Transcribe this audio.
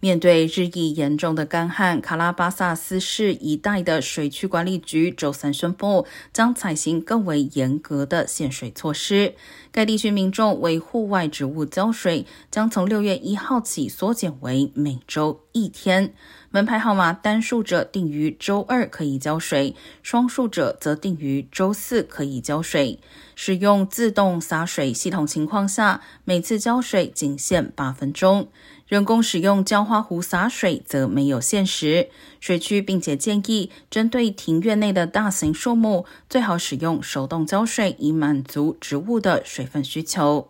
面对日益严重的干旱，卡拉巴萨斯市一带的水区管理局周三宣布，将采行更为严格的限水措施。该地区民众为户外植物浇水，将从六月一号起缩减为每周一天。门牌号码单数者定于周二可以浇水，双数者则定于周四可以浇水。使用自动洒水系统情况下，每次浇水仅限八分钟。人工使用浇花壶洒水则没有限时。水区并且建议，针对庭院内的大型树木，最好使用手动浇水，以满足植物的水分需求。